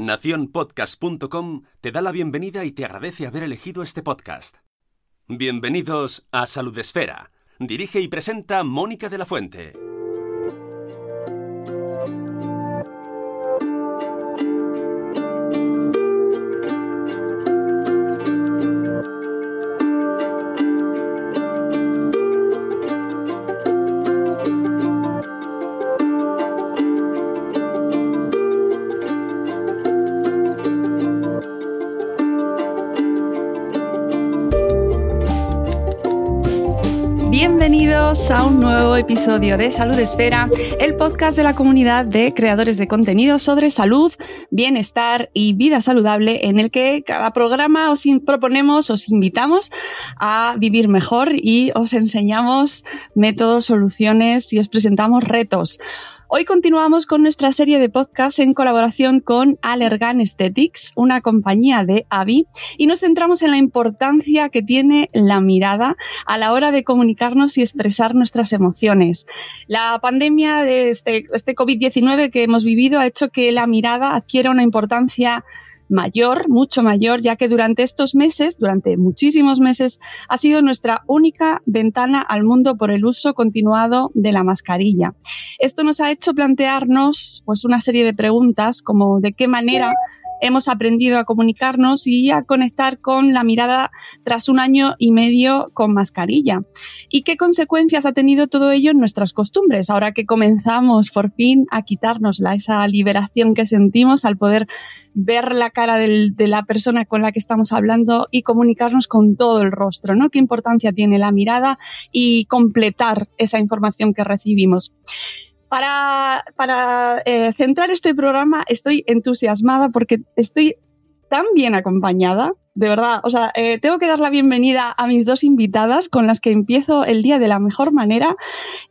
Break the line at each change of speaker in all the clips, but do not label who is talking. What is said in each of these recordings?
Naciónpodcast.com te da la bienvenida y te agradece haber elegido este podcast. Bienvenidos a Salud Esfera. Dirige y presenta Mónica de la Fuente.
Bienvenidos a un nuevo episodio de Salud Esfera, el podcast de la comunidad de creadores de contenido sobre salud, bienestar y vida saludable, en el que cada programa os proponemos, os invitamos a vivir mejor y os enseñamos métodos, soluciones y os presentamos retos. Hoy continuamos con nuestra serie de podcasts en colaboración con Allergan Aesthetics, una compañía de AVI, y nos centramos en la importancia que tiene la mirada a la hora de comunicarnos y expresar nuestras emociones. La pandemia de este, este COVID-19 que hemos vivido ha hecho que la mirada adquiera una importancia mayor, mucho mayor, ya que durante estos meses, durante muchísimos meses, ha sido nuestra única ventana al mundo por el uso continuado de la mascarilla. Esto nos ha hecho plantearnos pues una serie de preguntas como de qué manera hemos aprendido a comunicarnos y a conectar con la mirada tras un año y medio con mascarilla. ¿Y qué consecuencias ha tenido todo ello en nuestras costumbres? Ahora que comenzamos por fin a quitarnos esa liberación que sentimos al poder ver la cara de la persona con la que estamos hablando y comunicarnos con todo el rostro, ¿no? ¿Qué importancia tiene la mirada y completar esa información que recibimos? para, para eh, centrar este programa estoy entusiasmada porque estoy tan bien acompañada, de verdad. O sea, eh, tengo que dar la bienvenida a mis dos invitadas con las que empiezo el día de la mejor manera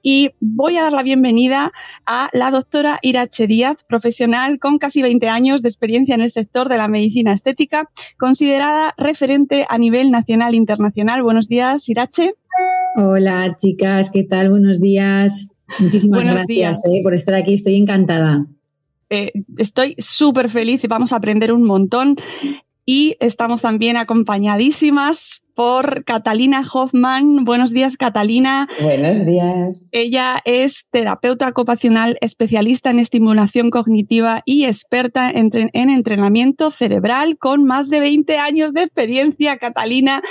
y voy a dar la bienvenida a la doctora Irache Díaz, profesional con casi 20 años de experiencia en el sector de la medicina estética, considerada referente a nivel nacional e internacional. Buenos días, Irache.
Hola, chicas, ¿qué tal? Buenos días. Muchísimas gracias eh, por estar aquí, estoy encantada.
Eh, estoy súper feliz y vamos a aprender un montón. Y estamos también acompañadísimas por Catalina Hoffman. Buenos días, Catalina.
Buenos días.
Ella es terapeuta ocupacional, especialista en estimulación cognitiva y experta en, en entrenamiento cerebral con más de 20 años de experiencia, Catalina.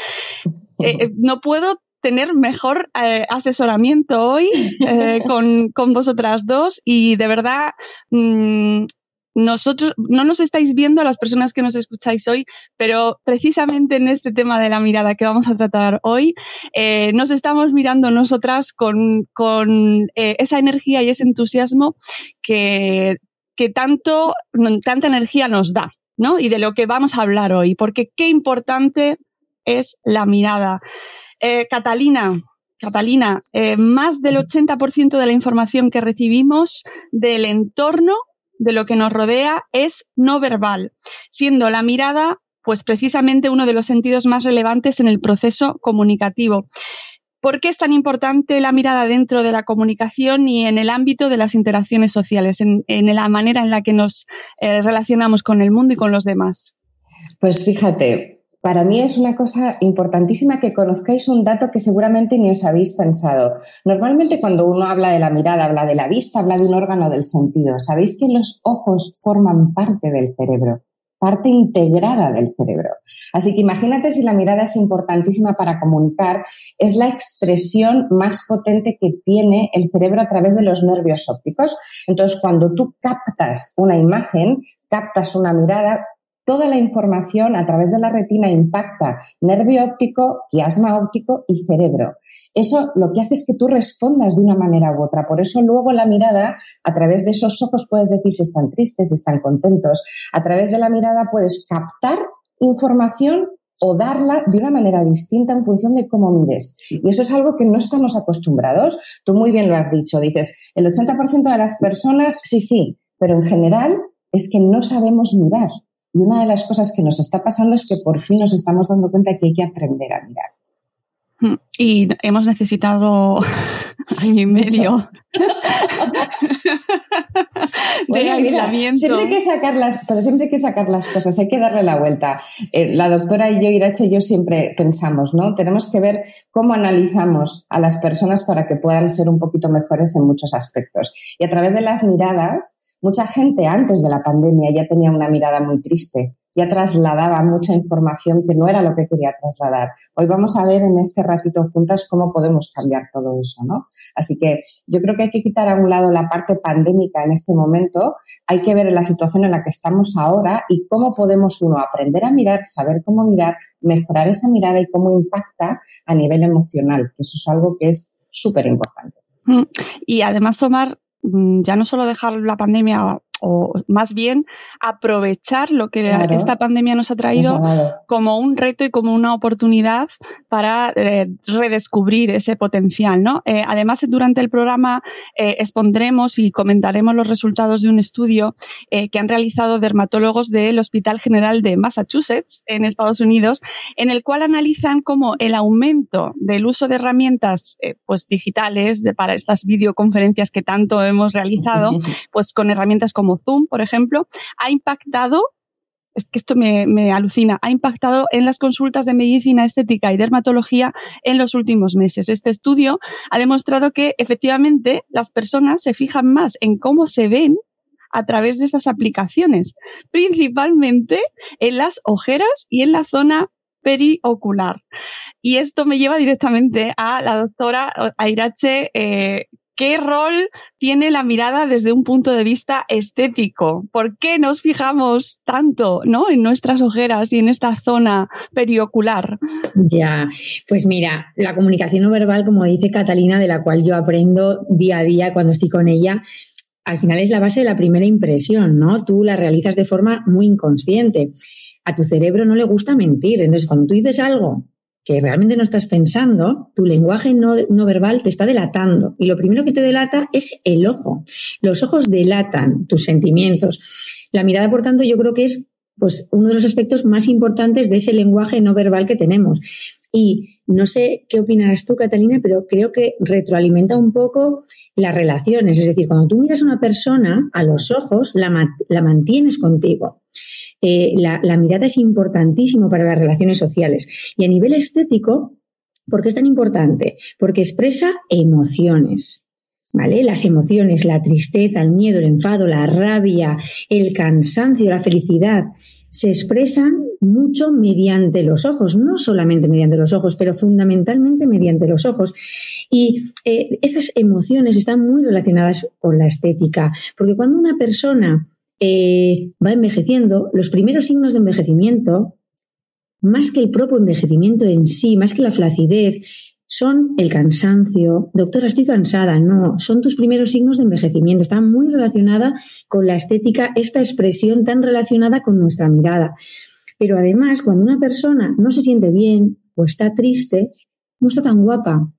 Eh, no puedo tener mejor eh, asesoramiento hoy eh, con, con, vosotras dos y de verdad mmm, nosotros no nos estáis viendo a las personas que nos escucháis hoy, pero precisamente en este tema de la mirada que vamos a tratar hoy, eh, nos estamos mirando nosotras con, con eh, esa energía y ese entusiasmo que, que tanto, tanta energía nos da, ¿no? Y de lo que vamos a hablar hoy, porque qué importante es la mirada. Eh, Catalina, Catalina, más del 80% de la información que recibimos del entorno, de lo que nos rodea, es no verbal, siendo la mirada, pues precisamente uno de los sentidos más relevantes en el proceso comunicativo. ¿Por qué es tan importante la mirada dentro de la comunicación y en el ámbito de las interacciones sociales, en, la manera en la que nos eh, relacionamos con el mundo y con los demás?
Pues fíjate, para mí es una cosa importantísima que conozcáis un dato que seguramente ni os habéis pensado. Normalmente cuando uno habla de la mirada, habla de la vista, habla de un órgano del sentido. Sabéis que los ojos forman parte del cerebro parte integrada del cerebro. Así que imagínate si la mirada es importantísima para comunicar, es la expresión más potente que tiene el cerebro a través de los nervios ópticos. Entonces, cuando tú captas una imagen, captas una mirada, Toda la información a través de la retina impacta nervio óptico, quiasma óptico y cerebro. Eso lo que hace es que tú respondas de una manera u otra. Por eso luego la mirada, a través de esos ojos puedes decir si están tristes, si están contentos. A través de la mirada puedes captar información o darla de una manera distinta en función de cómo mires. Y eso es algo que no estamos acostumbrados. Tú muy bien lo has dicho, dices, el 80% de las personas, sí, sí, pero en general es que no sabemos mirar. Y una de las cosas que nos está pasando es que por fin nos estamos dando cuenta que hay que aprender a mirar.
Hmm. Y hemos necesitado año y medio de aislamiento.
siempre hay que sacar las, pero siempre hay que sacar las cosas, hay que darle la vuelta. Eh, la doctora y yo, Irache y yo siempre pensamos, ¿no? Tenemos que ver cómo analizamos a las personas para que puedan ser un poquito mejores en muchos aspectos. Y a través de las miradas, Mucha gente antes de la pandemia ya tenía una mirada muy triste, ya trasladaba mucha información que no era lo que quería trasladar. Hoy vamos a ver en este ratito juntas cómo podemos cambiar todo eso, ¿no? Así que yo creo que hay que quitar a un lado la parte pandémica en este momento, hay que ver la situación en la que estamos ahora y cómo podemos uno aprender a mirar, saber cómo mirar, mejorar esa mirada y cómo impacta a nivel emocional, que eso es algo que es súper importante.
Mm. Y además tomar ya no solo dejar la pandemia o más bien aprovechar lo que esta pandemia nos ha traído como un reto y como una oportunidad para eh, redescubrir ese potencial. ¿no? Eh, además, durante el programa eh, expondremos y comentaremos los resultados de un estudio que han realizado dermatólogos del Hospital General de Massachusetts en Estados Unidos, en el cual analizan cómo el aumento del uso de herramientas pues, digitales para estas videoconferencias que tanto hemos realizado, pues con herramientas como Zoom, por ejemplo, ha impactado es que esto me, alucina, ha impactado en las consultas de medicina estética y dermatología en los últimos meses. Este estudio ha demostrado que efectivamente las personas se fijan más en cómo se ven a través de estas aplicaciones, principalmente en las ojeras y en la zona periocular. Y esto me lleva directamente a la doctora Airache eh, ¿Qué rol tiene la mirada desde un punto de vista estético? ¿Por qué nos fijamos tanto ¿no? en nuestras ojeras y en esta zona periocular?
Ya, pues mira, la comunicación no verbal, como dice Catalina, de la cual yo aprendo día a día cuando estoy con ella, al final es la base de la primera impresión, ¿no? Tú la realizas de forma muy inconsciente. A tu cerebro no le gusta mentir. Entonces, cuando tú dices algo que realmente no estás pensando, tu lenguaje no, verbal te está delatando. Y lo primero que te delata es el ojo. Los ojos delatan tus sentimientos. La mirada, por tanto, yo creo que es pues, uno de los aspectos más importantes de ese lenguaje no verbal que tenemos. Y no sé qué opinarás tú, Catalina, pero creo que retroalimenta un poco las relaciones. Es decir, cuando tú miras a una persona a los ojos, la, la mantienes contigo. Eh, la, mirada es importantísimo para las relaciones sociales. Y a nivel estético, ¿por qué es tan importante? Porque expresa emociones. ¿Vale? Las emociones, la tristeza, el miedo, el enfado, la rabia, el cansancio, la felicidad, se expresan mucho mediante los ojos, no solamente mediante los ojos, pero fundamentalmente mediante los ojos. Y eh, esas emociones están muy relacionadas con la estética, porque cuando una persona eh, va envejeciendo, los primeros signos de envejecimiento, más que el propio envejecimiento en sí, más que la flacidez, son el cansancio. Doctora, estoy cansada. No, son tus primeros signos de envejecimiento. Está muy relacionada con la estética, esta expresión tan relacionada con nuestra mirada. Pero además, cuando una persona no se siente bien o está triste, no está tan guapa.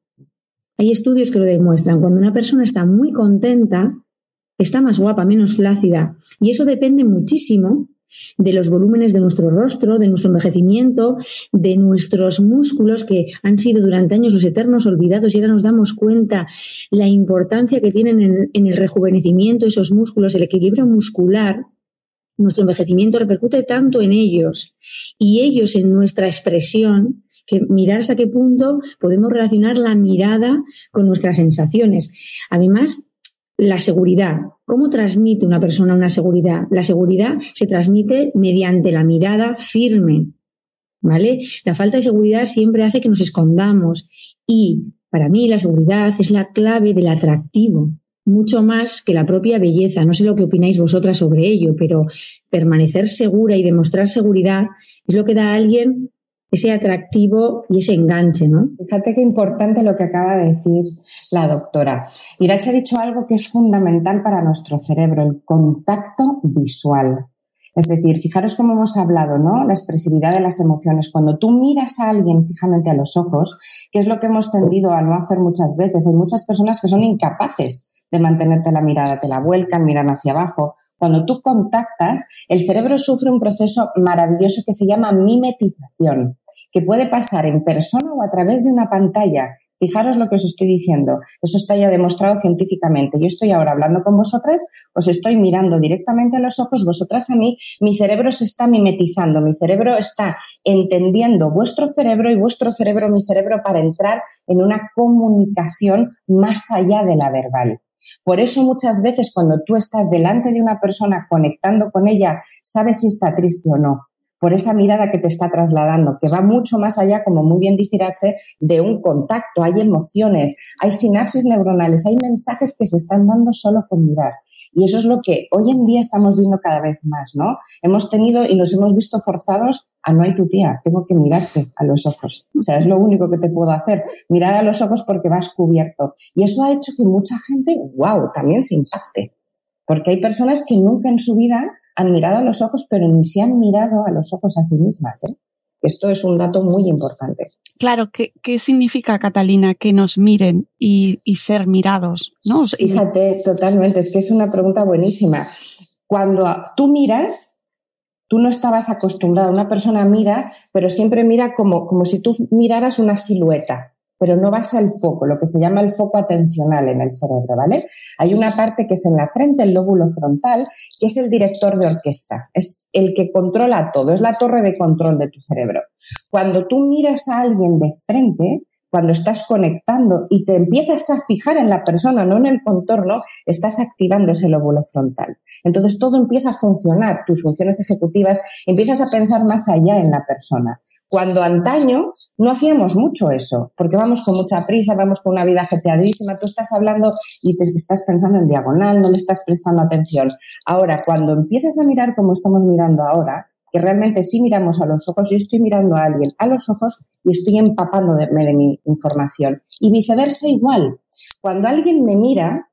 Hay estudios que lo demuestran. Cuando una persona está muy contenta, está más guapa, menos flácida. Y eso depende muchísimo de los volúmenes de nuestro rostro, de nuestro envejecimiento, de nuestros músculos que han sido durante años los eternos olvidados y ahora nos damos cuenta la importancia que tienen en, el rejuvenecimiento esos músculos, el equilibrio muscular. nuestro envejecimiento repercute tanto en ellos y ellos en nuestra expresión que mirar hasta qué punto podemos relacionar la mirada con nuestras sensaciones. Además, la seguridad. ¿Cómo transmite una persona una seguridad? La seguridad se transmite mediante la mirada firme. ¿Vale? La falta de seguridad siempre hace que nos escondamos y para mí la seguridad es la clave del atractivo, mucho más que la propia belleza. No sé lo que opináis vosotras sobre ello, pero permanecer segura y demostrar seguridad es lo que da a alguien ese atractivo y ese enganche, ¿no?
Fíjate qué importante lo que acaba de decir la doctora. Irache ha dicho algo que es fundamental para nuestro cerebro, el contacto visual. Es decir, fijaros cómo hemos hablado, ¿no? La expresividad de las emociones. Cuando tú miras a alguien fijamente a los ojos, que es lo que hemos tendido a no hacer muchas veces, hay muchas personas que son incapaces de mantenerte la mirada, te la vuelcan, miran hacia abajo. Cuando tú contactas, el cerebro sufre un proceso maravilloso que se llama mimetización, que puede pasar en persona o a través de una pantalla. Fijaros lo que os estoy diciendo. Eso está ya demostrado científicamente. Yo estoy ahora hablando con vosotras, os estoy mirando directamente a los ojos, vosotras a mí, mi cerebro se está mimetizando, mi cerebro está entendiendo vuestro cerebro y vuestro cerebro mi cerebro para entrar en una comunicación más allá de la verbal. Por eso muchas veces cuando tú estás delante de una persona conectando con ella, sabes si está triste o no. Por esa mirada que te está trasladando, que va mucho más allá, como muy bien dice Irache, de un contacto. Hay emociones, hay sinapsis neuronales, hay mensajes que se están dando solo con mirar. Y eso es lo que hoy en día estamos viendo cada vez más, ¿no? Hemos tenido y nos hemos visto forzados a no hay tu tía, tengo que mirarte a los ojos. O sea, es lo único que te puedo hacer, mirar a los ojos porque vas cubierto. Y eso ha hecho que mucha gente, wow, también se impacte. Porque hay personas que nunca en su vida han mirado a los ojos, pero ni se han mirado a los ojos a sí mismas. ¿eh? Esto es un dato muy importante.
Claro, ¿qué, qué significa, Catalina, que nos miren y, ser mirados? ¿no?
Fíjate, totalmente, es que es una pregunta buenísima. Cuando tú miras, tú no estabas acostumbrado, una persona mira, pero siempre mira como, como si tú miraras una silueta pero no vas al foco, lo que se llama el foco atencional en el cerebro, ¿vale? Hay una parte que es en la frente, el lóbulo frontal, que es el director de orquesta, es el que controla todo, es la torre de control de tu cerebro. Cuando tú miras a alguien de frente, cuando estás conectando y te empiezas a fijar en la persona, no en el contorno, estás activando ese lóbulo frontal. Entonces todo empieza a funcionar, tus funciones ejecutivas, empiezas a pensar más allá en la persona. Cuando antaño no hacíamos mucho eso, porque vamos con mucha prisa, vamos con una vida ajetreadísima, tú estás hablando y te estás pensando en diagonal, no le estás prestando atención. Ahora, cuando empiezas a mirar como estamos mirando ahora, que realmente sí miramos a los ojos, yo estoy mirando a alguien a los ojos y estoy empapándome de mi información. Y viceversa igual. Cuando alguien me mira,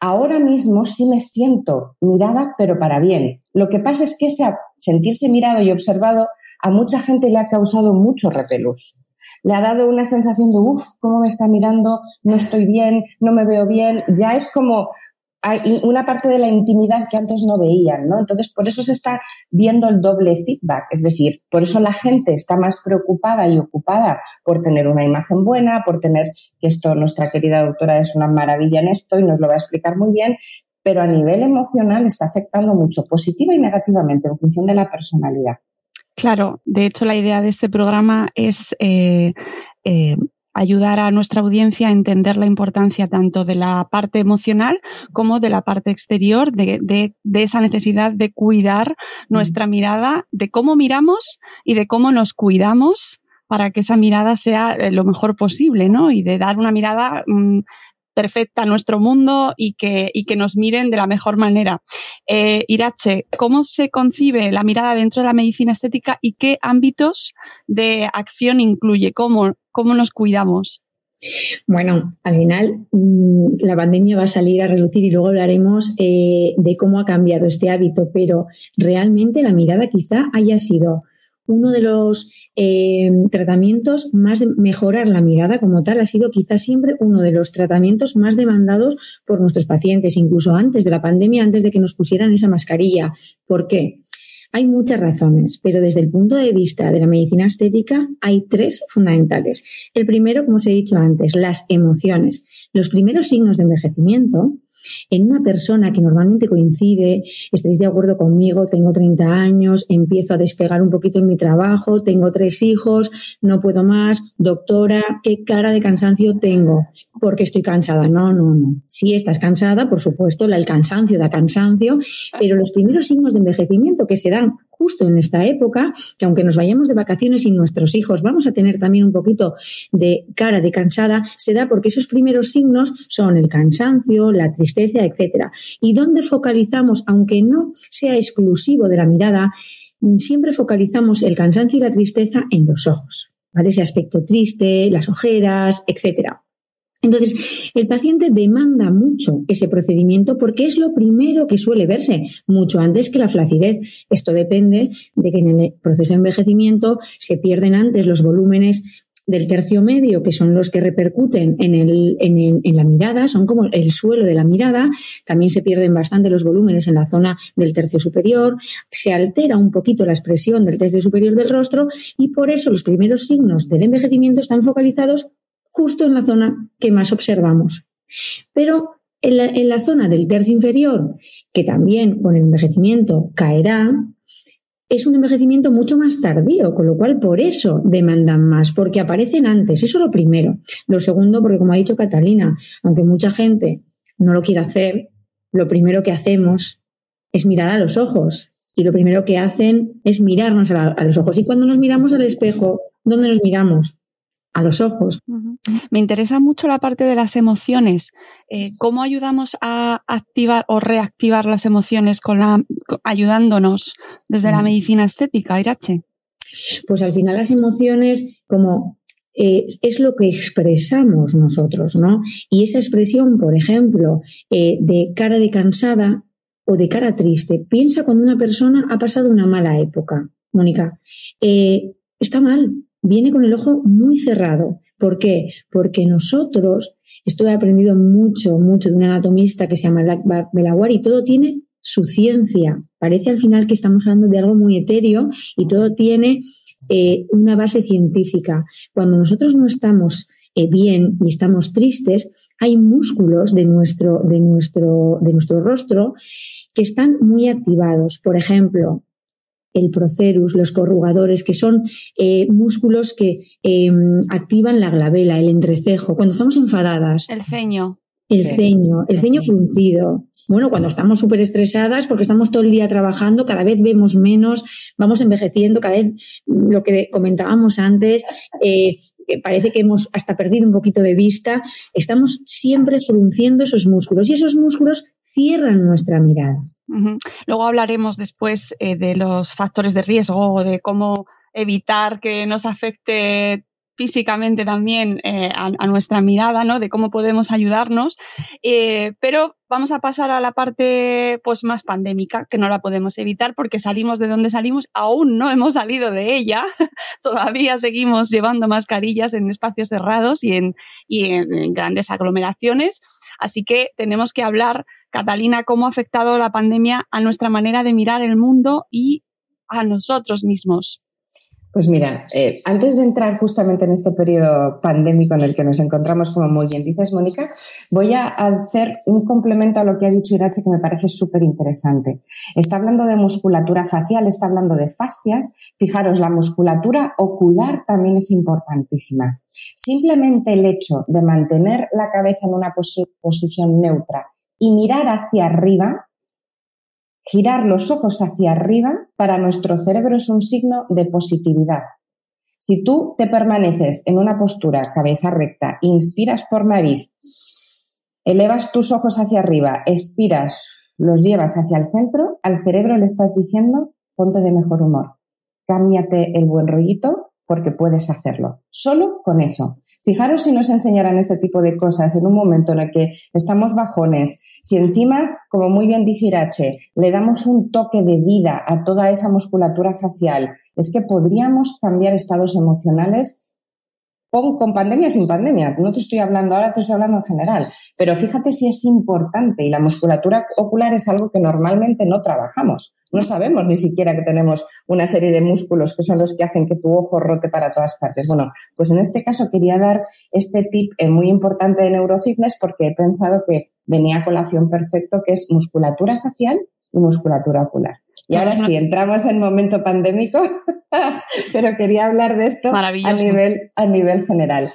ahora mismo sí me siento mirada, pero para bien. Lo que pasa es que ese sentirse mirado y observado a mucha gente le ha causado mucho repelús. Le ha dado una sensación de, uff, ¿cómo me está mirando? No estoy bien, no me veo bien. Ya es como hay una parte de la intimidad que antes no veían, ¿no? Entonces, por eso se está viendo el doble feedback, es decir, por eso la gente está más preocupada y ocupada por tener una imagen buena, por tener, que esto nuestra querida doctora es una maravilla en esto y nos lo va a explicar muy bien, pero a nivel emocional está afectando mucho, positiva y negativamente, en función de la personalidad.
Claro, de hecho la idea de este programa es eh, eh, ayudar a nuestra audiencia a entender la importancia tanto de la parte emocional como de la parte exterior, de, de, esa necesidad de cuidar nuestra mirada, de cómo miramos y de cómo nos cuidamos para que esa mirada sea eh, lo mejor posible, ¿no? Y de dar una mirada mm, perfecta nuestro mundo y que, y que nos miren de la mejor manera. Eh, Irache, ¿cómo se concibe la mirada dentro de la medicina estética y qué ámbitos de acción incluye? ¿Cómo, cómo nos cuidamos?
Bueno, al final mm, la pandemia va a salir a relucir y luego hablaremos eh, de cómo ha cambiado este hábito, pero realmente la mirada quizá haya sido uno de los eh, tratamientos más de mejorar la mirada como tal ha sido quizás siempre uno de los tratamientos más demandados por nuestros pacientes, incluso antes de la pandemia, antes de que nos pusieran esa mascarilla. ¿Por qué? Hay muchas razones, pero desde el punto de vista de la medicina estética hay tres fundamentales. El primero, como os he dicho antes, las emociones. Los primeros signos de envejecimiento en una persona que normalmente coincide, estaréis de acuerdo conmigo, tengo 30 años, empiezo a despegar un poquito en mi trabajo, tengo tres hijos, no puedo más, doctora, ¿qué cara de cansancio tengo? Porque estoy cansada. No, no, no. Si estás cansada, por supuesto, el cansancio da cansancio, pero los primeros signos de envejecimiento que se dan justo en esta época, que aunque nos vayamos de vacaciones y nuestros hijos vamos a tener también un poquito de cara de cansada, se da porque esos primeros signos son el cansancio, la tristeza, etcétera. Y donde focalizamos, aunque no sea exclusivo de la mirada, siempre focalizamos el cansancio y la tristeza en los ojos. Ese aspecto triste, las ojeras, etcétera. Entonces, el paciente demanda mucho ese procedimiento porque es lo primero que suele verse, mucho antes que la flacidez. Esto depende de que en el proceso de envejecimiento se pierden antes los volúmenes del tercio medio, que son los que repercuten en, el, en, en, la mirada, son como el suelo de la mirada, también se pierden bastante los volúmenes en la zona del tercio superior, se altera un poquito la expresión del tercio superior del rostro y por eso los primeros signos del envejecimiento están focalizados justo en la zona que más observamos. Pero en la, zona del tercio inferior, que también con el envejecimiento caerá, es un envejecimiento mucho más tardío, con lo cual por eso demandan más, porque aparecen antes. Eso es lo primero. Lo segundo, porque como ha dicho Catalina, aunque mucha gente no lo quiere hacer, lo primero que hacemos es mirar a los ojos. Y lo primero que hacen es mirarnos a los ojos. Y cuando nos miramos al espejo, ¿dónde nos miramos? A los ojos.
Me interesa mucho la parte de las emociones. Eh, ¿Cómo ayudamos a activar o reactivar las emociones con la, ayudándonos desde la medicina estética, Irache?
Pues al final las emociones, como eh, es lo que expresamos nosotros, ¿no? Y esa expresión, por ejemplo, eh, de cara de cansada o de cara triste, piensa cuando una persona ha pasado una mala época, Mónica. está mal, viene con el ojo muy cerrado. ¿Por qué? Porque nosotros, esto he aprendido mucho, mucho de un anatomista que se llama Belawar y todo tiene su ciencia. Parece al final que estamos hablando de algo muy etéreo y todo tiene eh, una base científica. Cuando nosotros no estamos eh, bien y estamos tristes, hay músculos de nuestro, de, nuestro, de nuestro rostro que están muy activados. Por ejemplo, el procerus, los corrugadores, que son eh, músculos que em, activan la glabela, el entrecejo. Cuando estamos enfadadas.
El ceño.
El ceño, el ceño fruncido. Bueno, cuando estamos súper estresadas, porque estamos todo el día trabajando, cada vez vemos menos, vamos envejeciendo, cada vez lo que comentábamos antes, eh, parece que hemos hasta perdido un poquito de vista, estamos siempre frunciendo esos músculos y esos músculos cierran nuestra mirada.
Luego hablaremos después eh, de los factores de riesgo de cómo evitar que nos afecte físicamente también eh, a, nuestra mirada, ¿no? De cómo podemos ayudarnos. Eh, pero vamos a pasar a la parte pues, más pandémica, que no la podemos evitar porque salimos de donde salimos, aún no hemos salido de ella, todavía seguimos llevando mascarillas en espacios cerrados y en grandes aglomeraciones. Así que tenemos que hablar, Catalina, cómo ha afectado la pandemia a nuestra manera de mirar el mundo y a nosotros mismos.
Pues mira, eh, antes de entrar justamente en este periodo pandémico en el que nos encontramos, como muy bien dices, Mónica, voy a hacer un complemento a lo que ha dicho Irache que me parece súper interesante. Está hablando de musculatura facial, está hablando de fascias. Fijaros, la musculatura ocular también es importantísima. Simplemente el hecho de mantener la cabeza en una posición neutra y mirar hacia arriba Girar los ojos hacia arriba para nuestro cerebro es un signo de positividad. Si tú te permaneces en una postura cabeza recta, inspiras por nariz, elevas tus ojos hacia arriba, expiras, los llevas hacia el centro, al cerebro le estás diciendo ponte de mejor humor, cámbiate el buen rollito porque puedes hacerlo. Solo con eso. Fijaros si nos enseñaran este tipo de cosas en un momento en el que estamos bajones, si encima, como muy bien dice Irache, le damos un toque de vida a toda esa musculatura facial, es que podríamos cambiar estados emocionales con, con, pandemia sin pandemia. No te estoy hablando ahora, te estoy hablando en general. Pero fíjate si es importante y la musculatura ocular es algo que normalmente no trabajamos. No sabemos ni siquiera que tenemos una serie de músculos que son los que hacen que tu ojo rote para todas partes. Bueno, pues en este caso quería dar este tip eh, muy importante de neurofitness porque he pensado que venía a colación perfecto, que es musculatura facial y musculatura ocular. Y ahora sí, entramos en momento pandémico, pero quería hablar de esto a nivel, a nivel general.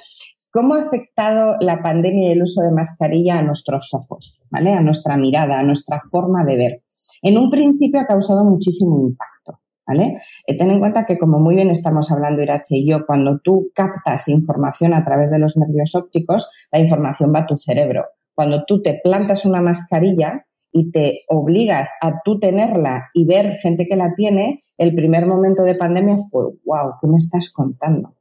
¿Cómo ha afectado la pandemia y el uso de mascarilla a nuestros ojos, ¿vale? a nuestra mirada, a nuestra forma de ver? En un principio ha causado muchísimo impacto. ¿Vale? Eh, ten en cuenta que, como muy bien estamos hablando Irache y yo, cuando tú captas información a través de los nervios ópticos, la información va a tu cerebro. Cuando tú te plantas una mascarilla, y te obligas a tú tenerla y ver gente que la tiene, el primer momento de pandemia fue, wow, ¿qué me estás contando?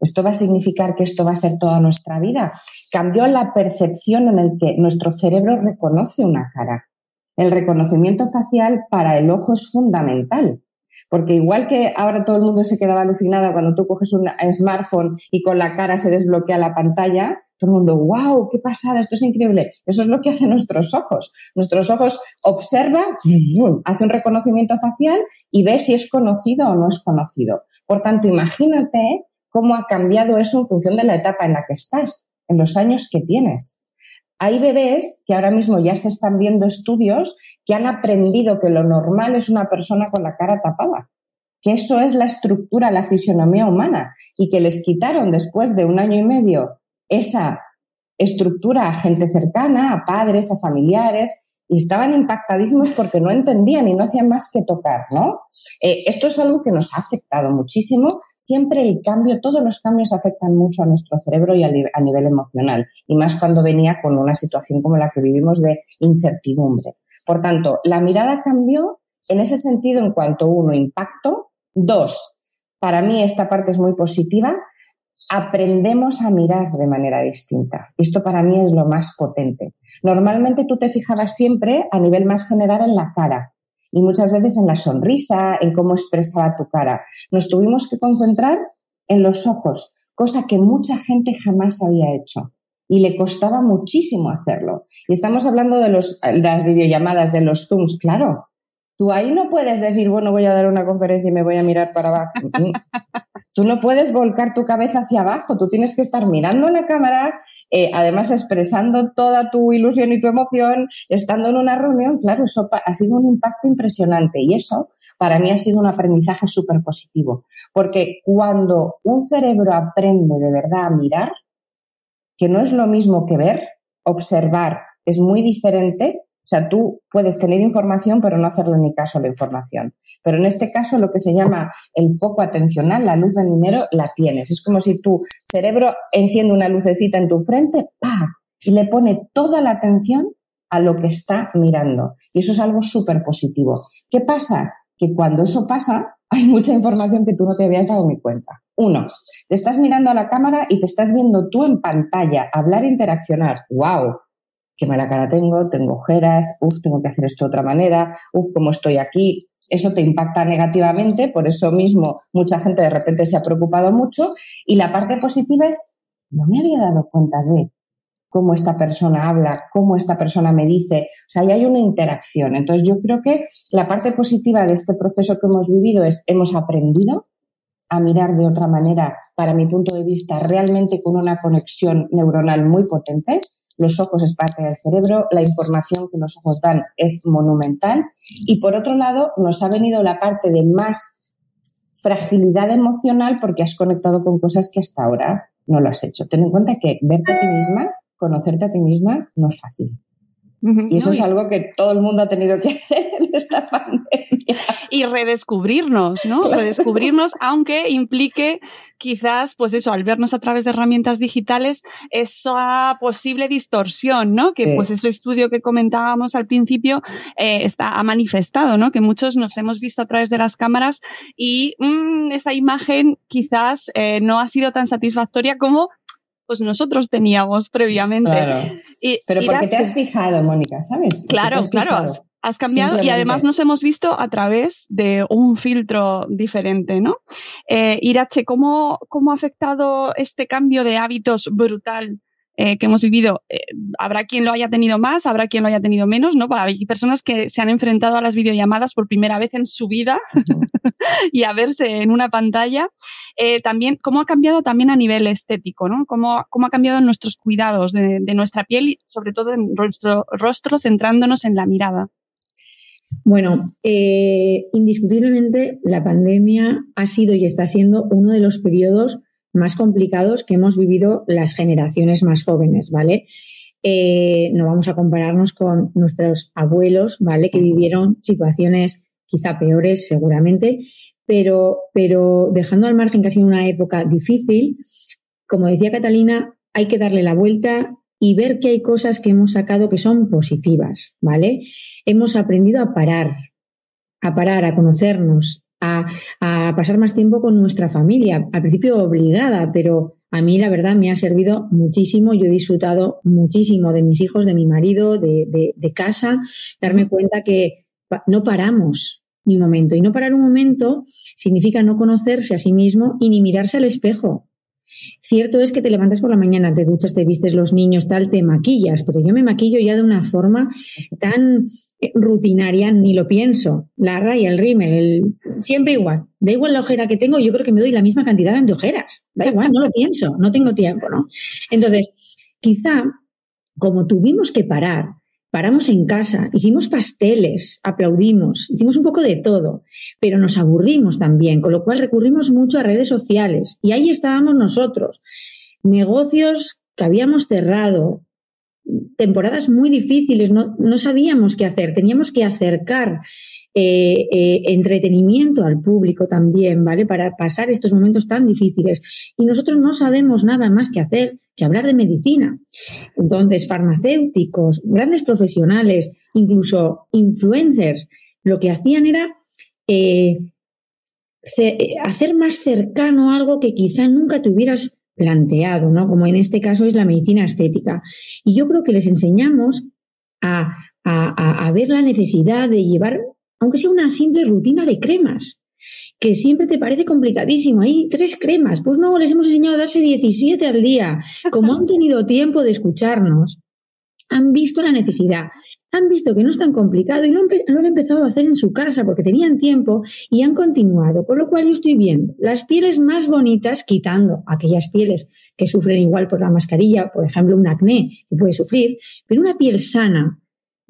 ¿Esto va a significar que esto va a ser toda nuestra vida? Cambió la percepción en el que nuestro cerebro reconoce una cara. El reconocimiento facial para el ojo es fundamental. Porque igual que ahora todo el mundo se quedaba alucinado cuando tú coges un smartphone y con la cara se desbloquea la pantalla, todo el mundo, wow, qué pasada, esto es increíble. Eso es lo que hacen nuestros ojos. Nuestros ojos observa, hace un reconocimiento facial y ve si es conocido o no es conocido. Por tanto, imagínate cómo ha cambiado eso en función de la etapa en la que estás, en los años que tienes. Hay bebés que ahora mismo ya se están viendo estudios que han aprendido que lo normal es una persona con la cara tapada, que eso es la estructura, la fisionomía humana, y que les quitaron después de un año y medio esa estructura a gente cercana, a padres, a familiares, y estaban impactadísimos porque no entendían y no hacían más que tocar, ¿no? Eh, esto es algo que nos ha afectado muchísimo. Siempre el cambio, todos los cambios afectan mucho a nuestro cerebro y a, a nivel emocional, y más cuando venía con una situación como la que vivimos de incertidumbre. Por tanto, la mirada cambió en ese sentido en cuanto, uno, impacto, dos, para mí esta parte es muy positiva, aprendemos a mirar de manera distinta. Esto para mí es lo más potente. Normalmente tú te fijabas siempre a nivel más general en la cara y muchas veces en la sonrisa, en cómo expresaba tu cara. Nos tuvimos que concentrar en los ojos, cosa que mucha gente jamás había hecho y le costaba muchísimo hacerlo. Y estamos hablando de, los, de las videollamadas, de los Zooms, claro. Tú ahí no puedes decir, bueno, voy a dar una conferencia y me voy a mirar para abajo. Tú no puedes volcar tu cabeza hacia abajo, tú tienes que estar mirando la cámara, eh, además expresando toda tu ilusión y tu emoción, estando en una reunión. Claro, eso ha sido un impacto impresionante y eso para mí ha sido un aprendizaje súper positivo, porque cuando un cerebro aprende de verdad a mirar, que no es lo mismo que ver, observar es muy diferente, sea, tú puedes tener información, pero no hacerle ni caso a la información. Pero en este caso, lo que se llama el foco atencional, la luz de minero, la tienes. Es como si tu cerebro enciende una lucecita en tu frente, ¡pa! Y le pone toda la atención a lo que está mirando. Y eso es algo súper positivo. ¿Qué pasa? Que cuando eso pasa, hay mucha información que tú no te habías dado ni cuenta. Uno, te estás mirando a la cámara y te estás viendo tú en pantalla, hablar interaccionar. ¡Wow! Qué mala cara tengo, tengo ojeras, uff, tengo que hacer esto de otra manera, uff, cómo estoy aquí. Eso te impacta negativamente, por eso mismo mucha gente de repente se ha preocupado mucho. Y la parte positiva es, no me había dado cuenta de cómo esta persona habla, cómo esta persona me dice. O sea, ahí hay una interacción. Entonces, yo creo que la parte positiva de este proceso que hemos vivido es, hemos aprendido a mirar de otra manera, para mi punto de vista, realmente con una conexión neuronal muy potente los ojos es parte del cerebro, la información que los ojos dan es monumental y por otro lado nos ha venido la parte de más fragilidad emocional porque has conectado con cosas que hasta ahora no lo has hecho. Ten en cuenta que verte a ti misma, conocerte a ti misma no es fácil. Y eso es algo que todo el mundo ha tenido que hacer en esta pandemia.
Y redescubrirnos, ¿no? Redescubrirnos, aunque implique quizás, pues eso, al vernos a través de herramientas digitales, esa posible distorsión, ¿no? Que pues ese estudio que comentábamos al principio eh, está, ha manifestado, ¿no? Que muchos nos hemos visto a través de las cámaras y mm, esa imagen quizás eh, no ha sido tan satisfactoria como pues nosotros teníamos previamente.
Pero porque te has fijado, Mónica, ¿sabes?
Claro, claro. Has, cambiado y además nos hemos visto a través de un filtro diferente, ¿no? Eh, Irache, ¿cómo, ¿cómo ha afectado este cambio de hábitos brutal eh, que hemos vivido, eh, habrá quien lo haya tenido más, habrá quien lo haya tenido menos, ¿no? Hay personas que se han enfrentado a las videollamadas por primera vez en su vida y a verse en una pantalla. Eh, también, cómo ha cambiado también a nivel estético, ¿no? Cómo, cómo ha cambiado nuestros cuidados de, nuestra piel y sobre todo en nuestro rostro, centrándonos en la mirada.
Bueno, indiscutiblemente la pandemia ha sido y está siendo uno de los periodos más complicados que hemos vivido las generaciones más jóvenes, ¿vale? Eh, no vamos a compararnos con nuestros abuelos, ¿vale? Que vivieron situaciones quizá peores seguramente, pero, pero dejando al margen que ha sido una época difícil, como decía Catalina, hay que darle la vuelta y ver que hay cosas que hemos sacado que son positivas, ¿vale? Hemos aprendido a parar, a parar, a conocernos, a, pasar más tiempo con nuestra familia. Al principio obligada, pero a mí la verdad me ha servido muchísimo. Yo he disfrutado muchísimo de mis hijos, de mi marido, de, de casa, darme cuenta que no paramos ni un momento. Y no parar un momento significa no conocerse a sí mismo y ni mirarse al espejo. Cierto es que te levantas por la mañana, te duchas, te vistes los niños, tal, te maquillas, pero yo me maquillo ya de una forma tan eh, rutinaria, ni lo pienso. La raya, el rímel, el... siempre igual. Da igual la ojera que tengo, yo creo que me doy la misma cantidad de ojeras. Da igual, no lo pienso, no tengo tiempo, ¿no? Entonces, quizá como tuvimos que parar Paramos en casa, hicimos pasteles, aplaudimos, hicimos un poco de todo, pero nos aburrimos también, con lo cual recurrimos mucho a redes sociales y ahí estábamos nosotros. Negocios que habíamos cerrado, temporadas muy difíciles, no, no sabíamos qué hacer, teníamos que acercar eh, eh, entretenimiento al público también, ¿vale? Para pasar estos momentos tan difíciles. Y nosotros no sabemos nada más que hacer hablar de medicina. Entonces, farmacéuticos, grandes profesionales, incluso influencers, lo que hacían era eh, hacer más cercano algo que quizá nunca te hubieras planteado, ¿no? Como en este caso es la medicina estética. Y yo creo que les enseñamos a, a ver la necesidad de llevar aunque sea una simple rutina de cremas, que siempre te parece complicadísimo. Hay tres cremas, pues no, les hemos enseñado a darse 17 al día. Como han tenido tiempo de escucharnos, han visto la necesidad, han visto que no es tan complicado y lo, han empezado a hacer en su casa porque tenían tiempo y han continuado. Con lo cual yo estoy viendo las pieles más bonitas, quitando aquellas pieles que sufren igual por la mascarilla, por ejemplo, un acné que puede sufrir, pero una piel sana,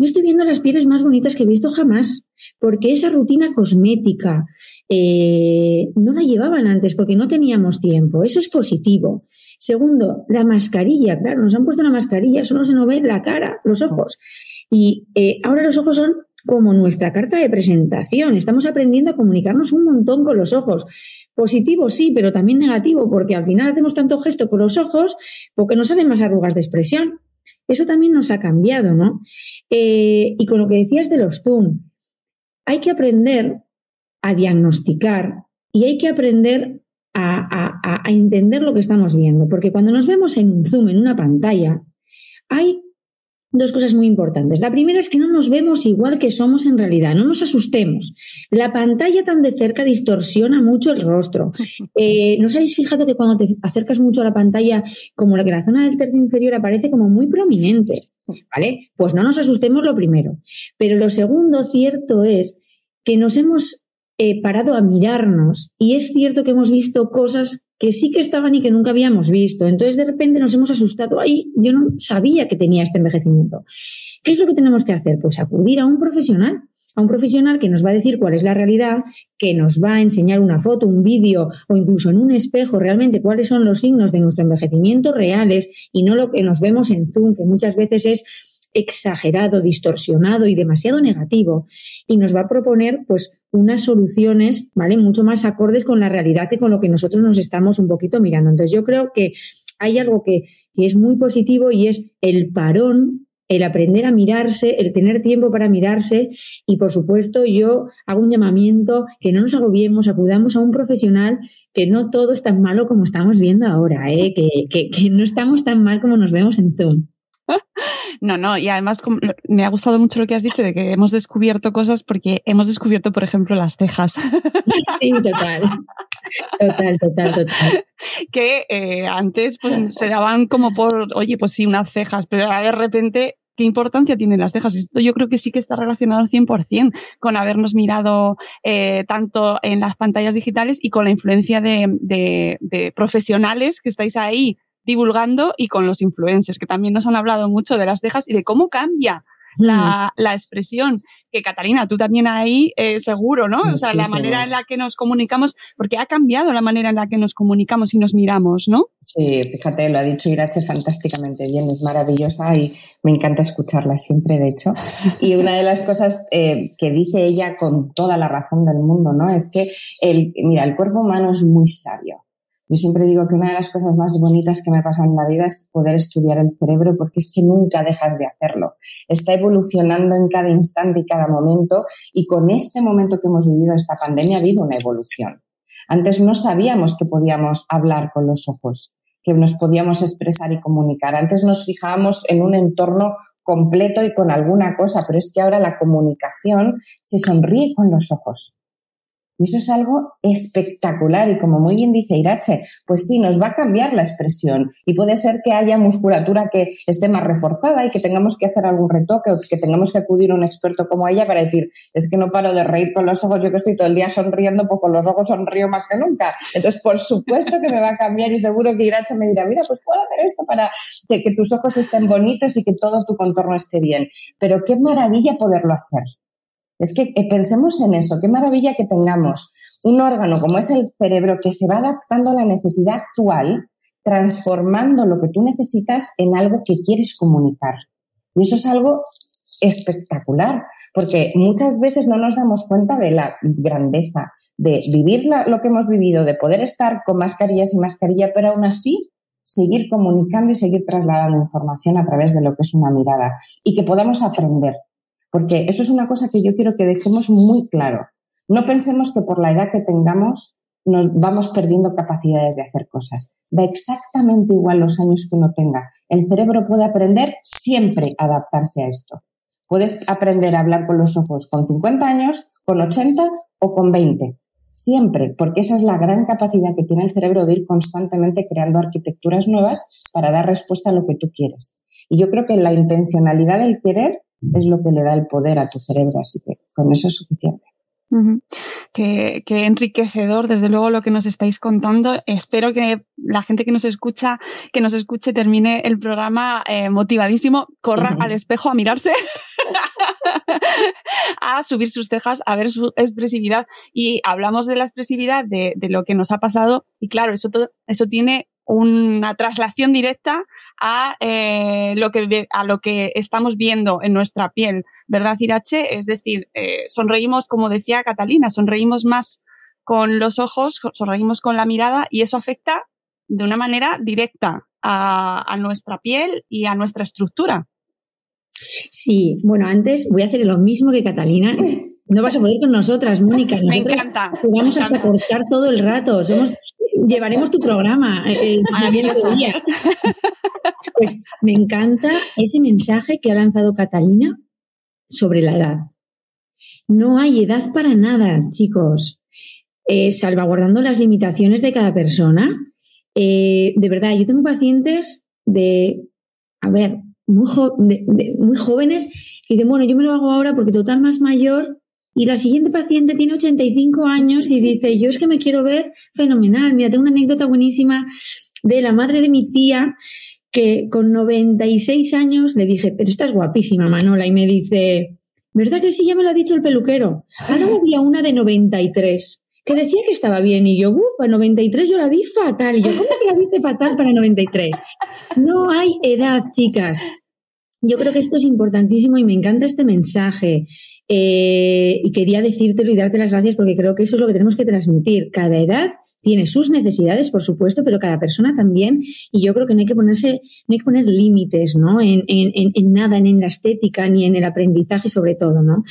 yo estoy viendo las pieles más bonitas que he visto jamás, porque esa rutina cosmética eh, no la llevaban antes porque no teníamos tiempo. Eso es positivo. Segundo, la mascarilla. Claro, nos han puesto una mascarilla, solo se nos ve la cara, los ojos. Y eh, ahora los ojos son como nuestra carta de presentación. Estamos aprendiendo a comunicarnos un montón con los ojos. Positivo sí, pero también negativo, porque al final hacemos tanto gesto con los ojos porque nos salen más arrugas de expresión. Eso también nos ha cambiado, ¿no? Eh, y con lo que decías de los Zoom, hay que aprender a diagnosticar y hay que aprender a, a entender lo que estamos viendo, porque cuando nos vemos en un Zoom, en una pantalla, hay dos cosas muy importantes. La primera es que no nos vemos igual que somos en realidad, no nos asustemos. La pantalla tan de cerca distorsiona mucho el rostro. Eh, ¿No os habéis fijado que cuando te acercas mucho a la pantalla, como la que la zona del tercio inferior aparece como muy prominente? ¿Vale? Pues no nos asustemos lo primero. Pero lo segundo, cierto es que nos hemos parado a mirarnos y es cierto que hemos visto cosas que sí que estaban y que nunca habíamos visto. Entonces, de repente nos hemos asustado. Ay, yo no sabía que tenía este envejecimiento. ¿Qué es lo que tenemos que hacer? Pues acudir a un profesional, a un profesional que nos va a decir cuál es la realidad, que nos va a enseñar una foto, un vídeo o incluso en un espejo realmente cuáles son los signos de nuestro envejecimiento reales y no lo que nos vemos en Zoom, que muchas veces es exagerado, distorsionado y demasiado negativo y nos va a proponer pues unas soluciones, ¿vale? Mucho más acordes con la realidad y con lo que nosotros nos estamos un poquito mirando. Entonces yo creo que hay algo que, que es muy positivo y es el parón el aprender a mirarse, el tener tiempo para mirarse y por supuesto yo hago un llamamiento que no nos agobiemos, acudamos a un profesional, que no todo es tan malo como estamos viendo ahora, ¿eh? que, que, que no estamos tan mal como nos vemos en Zoom.
No, no, y además me ha gustado mucho lo que has dicho de que hemos descubierto cosas porque hemos descubierto, por ejemplo, las cejas.
Sí, total. Total, total, total.
Que eh, antes pues se daban como por, oye, pues sí, unas cejas, pero ahora de repente ¿qué importancia tienen las cejas? Esto yo creo que sí que está relacionado al 100% con habernos mirado eh, tanto en las pantallas digitales y con la influencia de, de, profesionales que estáis ahí divulgando y con los influencers, que también nos han hablado mucho de las cejas y de cómo cambia la, la, expresión, que Catalina, tú también ahí eh, seguro, ¿no? O sea, la manera en la que nos comunicamos, porque ha cambiado la manera en la que nos comunicamos y nos miramos, ¿no?
Sí, fíjate, lo ha dicho Irache fantásticamente bien, es maravillosa y me encanta escucharla siempre, de hecho. Y una de las cosas eh, que dice ella con toda la razón del mundo, ¿no? Es que, el, mira, el cuerpo humano es muy sabio yo siempre digo que una de las cosas más bonitas que me pasa en la vida es poder estudiar el cerebro porque es que nunca dejas de hacerlo. Está evolucionando en cada instante y cada momento y con este momento que hemos vivido esta pandemia ha habido una evolución. Antes no sabíamos que podíamos hablar con los ojos, que nos podíamos expresar y comunicar. Antes nos fijábamos en un entorno completo y con alguna cosa, pero es que ahora la comunicación se sonríe con los ojos. Y eso es algo espectacular y como muy bien dice Irache, pues sí, nos va a cambiar la expresión y puede ser que haya musculatura que esté más reforzada y que tengamos que hacer algún retoque o que tengamos que acudir a un experto como ella para decir, es que no paro de reír con los ojos, yo que estoy todo el día sonriendo, pues con los ojos sonrío más que nunca. Entonces, por supuesto que me va a cambiar y seguro que Irache me dirá, mira, pues puedo hacer esto para que tus ojos estén bonitos y que todo tu contorno esté bien. Pero qué maravilla poderlo hacer. Es que eh, pensemos en eso, qué maravilla que tengamos un órgano como es el cerebro que se va adaptando a la necesidad actual, transformando lo que tú necesitas en algo que quieres comunicar. Y eso es algo espectacular, porque muchas veces no nos damos cuenta de la grandeza de vivir lo que hemos vivido, de poder estar con mascarillas y mascarilla, pero aún así seguir comunicando y seguir trasladando información a través de lo que es una mirada y que podamos aprender porque eso es una cosa que yo quiero que dejemos muy claro. No pensemos que por la edad que tengamos nos vamos perdiendo capacidades de hacer cosas. Da exactamente igual los años que uno tenga. El cerebro puede aprender siempre a adaptarse a esto. Puedes aprender a hablar con los ojos con 50 años, con 80 o con 20. Siempre, porque esa es la gran capacidad que tiene el cerebro de ir constantemente creando arquitecturas nuevas para dar respuesta a lo que tú quieres. Y yo creo que la intencionalidad del querer es lo que le da el poder a tu cerebro, así que con eso es suficiente.
qué, enriquecedor, desde luego, lo que nos estáis contando. Espero que la gente que nos escucha, que nos escuche, termine el programa eh, motivadísimo, corra al espejo a mirarse, a subir sus cejas, a ver su expresividad. Y hablamos de la expresividad de, de lo que nos ha pasado. Y claro, eso, todo, eso tiene una traslación directa a, eh, lo que, a lo que estamos viendo en nuestra piel, ¿verdad, Irache? Es decir, eh, sonreímos, como decía Catalina, sonreímos más con los ojos, sonreímos con la mirada y eso afecta de una manera directa a, nuestra piel y a nuestra estructura.
Sí, bueno, antes voy a hacer lo mismo que Catalina. No vas a poder con nosotras, Mónica.
me encanta.
Vamos hasta cortar todo el rato. Somos llevaremos tu programa. Eh, eh pues me encanta ese mensaje que ha lanzado Catalina sobre la edad. No hay edad para nada, chicos. Eh, salvaguardando las limitaciones de cada persona. Eh, de verdad, yo tengo pacientes de, a ver, muy, muy jóvenes que dicen, bueno, yo me lo hago ahora porque total más mayor y la siguiente paciente tiene 85 años y dice, yo es que me quiero ver fenomenal. Mira, tengo una anécdota buenísima de la madre de mi tía que con 96 años le dije, pero estás guapísima, Manola. Y me dice, ¿verdad que sí? Ya me lo ha dicho el peluquero. Ahora había una de 93 que decía que estaba bien y yo, uff, para 93 yo la vi fatal. Y yo, ¿cómo que la viste fatal para 93? No hay edad, chicas. Yo creo que esto es importantísimo y me encanta este mensaje. Eh, y quería decírtelo y darte las gracias porque creo que eso es lo que tenemos que transmitir. Cada edad tiene sus necesidades, por supuesto, pero cada persona también. Y yo creo que no hay que ponerse, no hay que poner límites, ¿no? En, nada, ni en la estética, ni en el aprendizaje, sobre todo, ¿no?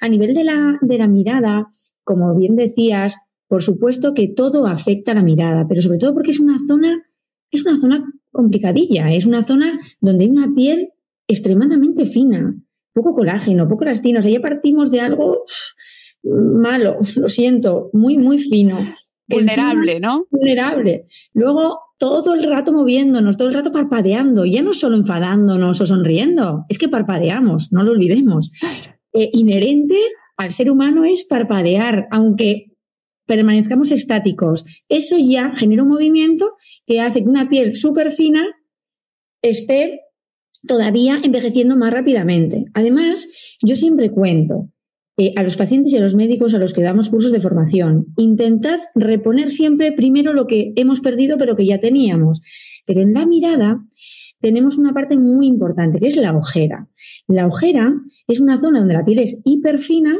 A nivel de la, de la mirada, como bien decías, por supuesto que todo afecta a la mirada, pero sobre todo porque es una zona, es una zona complicadilla, es una zona donde hay una piel extremadamente fina poco colágeno, poco elastina. O sea, ya partimos de algo malo, lo siento, muy, muy fino.
vulnerable, ¿no?
Vulnerable. Luego, todo el rato moviéndonos, todo el rato parpadeando, ya no solo enfadándonos o sonriendo, es que parpadeamos, no lo olvidemos. Eh, inherente al ser humano es parpadear, aunque permanezcamos estáticos. Eso ya genera un movimiento que hace que una piel súper fina esté todavía envejeciendo más rápidamente. Además, yo siempre cuento eh, a los pacientes y a los médicos a los que damos cursos de formación, intentad reponer siempre primero lo que hemos perdido pero que ya teníamos. Pero en la mirada tenemos una parte muy importante, que es la ojera. La ojera es una zona donde la piel es hiperfina,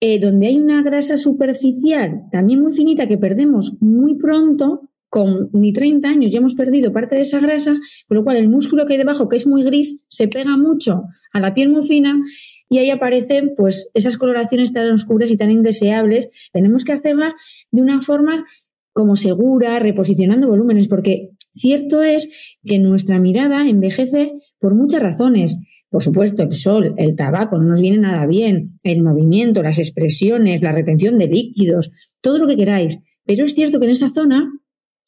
eh, donde hay una grasa superficial también muy finita que perdemos muy pronto con ni 30 años ya hemos perdido parte de esa grasa, con lo cual el músculo que hay debajo, que es muy gris, se pega mucho a la piel muy fina y ahí aparecen pues esas coloraciones tan oscuras y tan indeseables. Tenemos que hacerla de una forma como segura, reposicionando volúmenes, porque cierto es que nuestra mirada envejece por muchas razones. Por supuesto, el sol, el tabaco no nos viene nada bien, el movimiento, las expresiones, la retención de líquidos, todo lo que queráis. Pero es cierto que en esa zona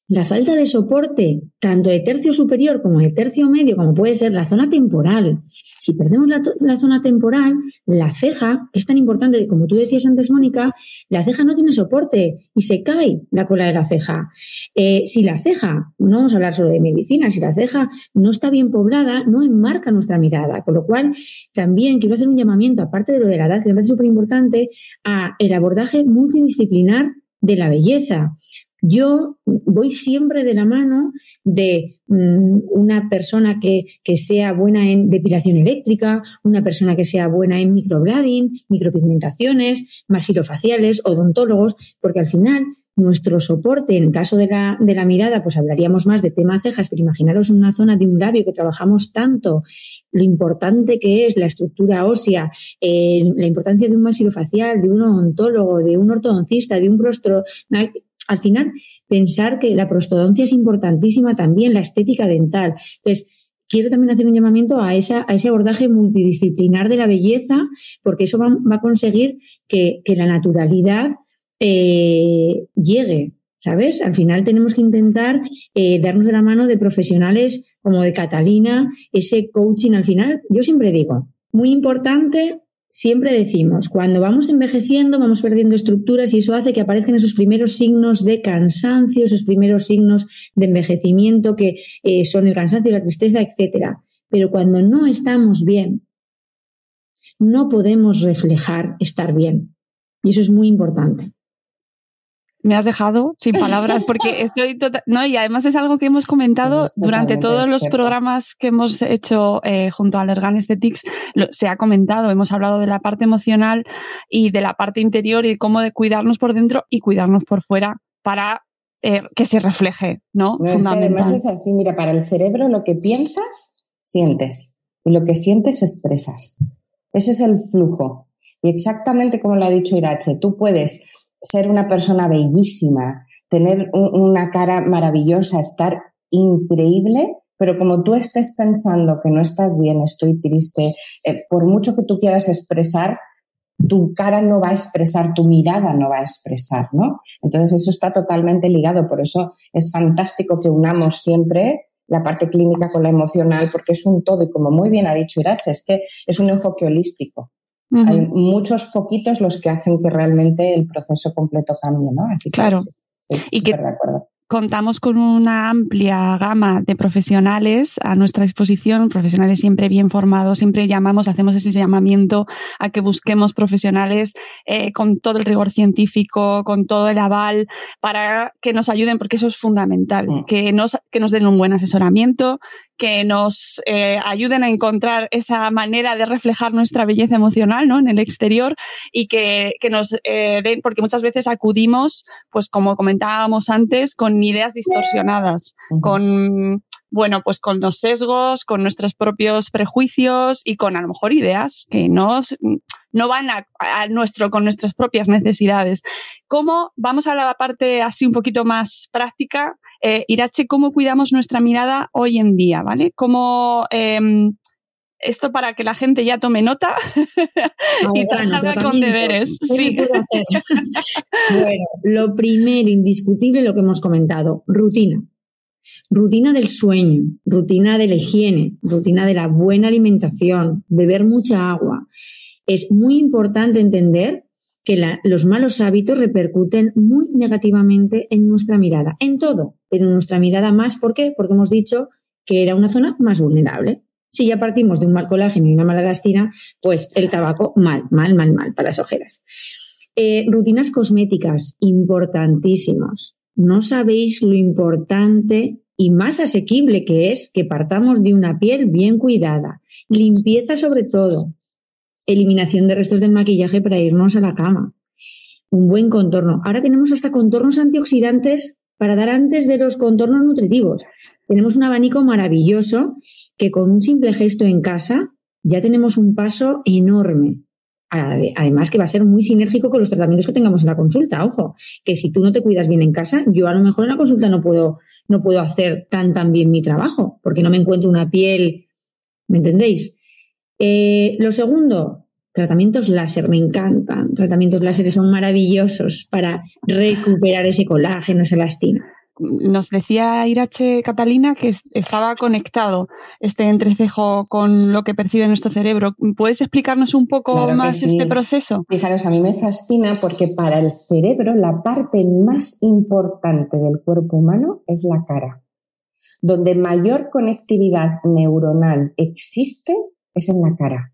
la falta de soporte, tanto de tercio superior como de tercio medio, como puede ser la zona temporal. Si perdemos la, zona temporal, la ceja es tan importante como tú decías antes, Mónica, la ceja no tiene soporte y se cae la cola de la ceja. Eh, si la ceja, no vamos a hablar solo de medicina, si la ceja no está bien poblada, no enmarca nuestra mirada. Con lo cual, también quiero hacer un llamamiento, aparte de lo de la edad, que me parece súper importante, a el abordaje multidisciplinar de la belleza. Yo voy siempre de la mano de mm, una persona que, sea buena en depilación eléctrica, una persona que sea buena en microblading, micropigmentaciones, maxilofaciales, odontólogos, porque al final nuestro soporte, en el caso de la, de la, mirada, pues hablaríamos más de tema cejas, pero imaginaros una zona de un labio que trabajamos tanto, lo importante que es la estructura ósea, eh, la importancia de un maxilofacial, de un odontólogo, de un ortodoncista, de un prostro, al final pensar que la prostodoncia es importantísima también, la estética dental. Entonces, quiero también hacer un llamamiento a, esa, a ese abordaje multidisciplinar de la belleza, porque eso va, a conseguir que, la naturalidad eh, llegue, ¿sabes? Al final tenemos que intentar eh, darnos de la mano de profesionales como de Catalina, ese coaching al final, yo siempre digo, muy importante siempre decimos, cuando vamos envejeciendo, vamos perdiendo estructuras y eso hace que aparezcan esos primeros signos de cansancio, esos primeros signos de envejecimiento que eh, son el cansancio, la tristeza, etc. Pero cuando no estamos bien, no podemos reflejar estar bien. Y eso es muy importante
me has dejado sin palabras porque estoy total, no y además es algo que hemos comentado durante todos los programas que hemos hecho eh, junto a Lergan Aesthetics se ha comentado. Hemos hablado de la parte emocional y de la parte interior y cómo de cuidarnos por dentro y cuidarnos por fuera para eh, que se refleje no,
además es así mira para el cerebro lo que piensas sientes y lo que sientes expresas. Ese es el flujo. Y exactamente como lo ha dicho Irache tú puedes ser una persona bellísima, tener una cara maravillosa, estar increíble, pero como tú estés pensando que no estás bien, estoy triste, eh, por mucho que tú quieras expresar, tu cara no va a expresar, tu mirada no va a expresar, ¿no? Entonces eso está totalmente ligado, por eso es fantástico que unamos siempre la parte clínica con la emocional, porque es un todo, y como muy bien ha dicho Irache, es que es un enfoque holístico. Hay muchos poquitos los que hacen que realmente el proceso completo cambie, ¿no?
Así que claro. y que, de acuerdo contamos con una amplia gama de profesionales a nuestra disposición, profesionales siempre bien formados, siempre llamamos, hacemos ese llamamiento a que busquemos profesionales eh, con todo el rigor científico, con todo el aval, para que nos ayuden, porque eso es fundamental, mm. que, nos, que nos den un buen asesoramiento, que nos eh, ayuden a encontrar esa manera de reflejar nuestra belleza emocional ¿no? en el exterior y que, que nos eh, den, porque muchas veces acudimos, pues como comentábamos antes, con ideas distorsionadas, con, bueno, pues con los sesgos, con nuestros propios prejuicios y con a lo mejor ideas que no, no van a, nuestro, con nuestras propias necesidades. ¿Cómo, vamos a la parte así un poquito más práctica, eh, Irache, cómo cuidamos nuestra mirada hoy en día, ¿vale? ¿Cómo, em, esto para que la gente ya tome nota y te salga con deberes. Sí.
bueno, lo primero, indiscutible, lo que hemos comentado, rutina. Rutina del sueño, rutina de la higiene, rutina de la buena alimentación, beber mucha agua. Es muy importante entender que los malos hábitos repercuten muy negativamente en nuestra mirada, en todo, pero en nuestra mirada más. ¿Por qué? Porque hemos dicho que era una zona más vulnerable. Si ya partimos de un mal colágeno y una mala elastina, pues el tabaco mal, mal, mal, mal para las ojeras. Eh, rutinas cosméticas, importantísimos. No sabéis lo importante y más asequible que es que partamos de una piel bien cuidada, limpieza sobre todo, eliminación de restos del maquillaje para irnos a la cama, un buen contorno. Ahora tenemos hasta contornos antioxidantes para dar antes de los contornos nutritivos. Tenemos un abanico maravilloso que con un simple gesto en casa ya tenemos un paso enorme. Además que va a ser muy sinérgico con los tratamientos que tengamos en la consulta. Ojo, que si tú no te cuidas bien en casa, yo a lo mejor en la consulta no puedo, no puedo hacer tan tan bien mi trabajo, porque no me encuentro una piel, ¿me entendéis? Eh, lo segundo, tratamientos láser, me encantan. Tratamientos láseres son maravillosos para recuperar ese colágeno, esa elastina
nos decía Irache Catalina que estaba conectado este entrecejo con lo que percibe nuestro cerebro. ¿Puedes explicarnos un poco más este proceso?
Fijaros, a mí me fascina porque para el cerebro la parte más importante del cuerpo humano es la cara. Donde mayor conectividad neuronal existe es en la cara.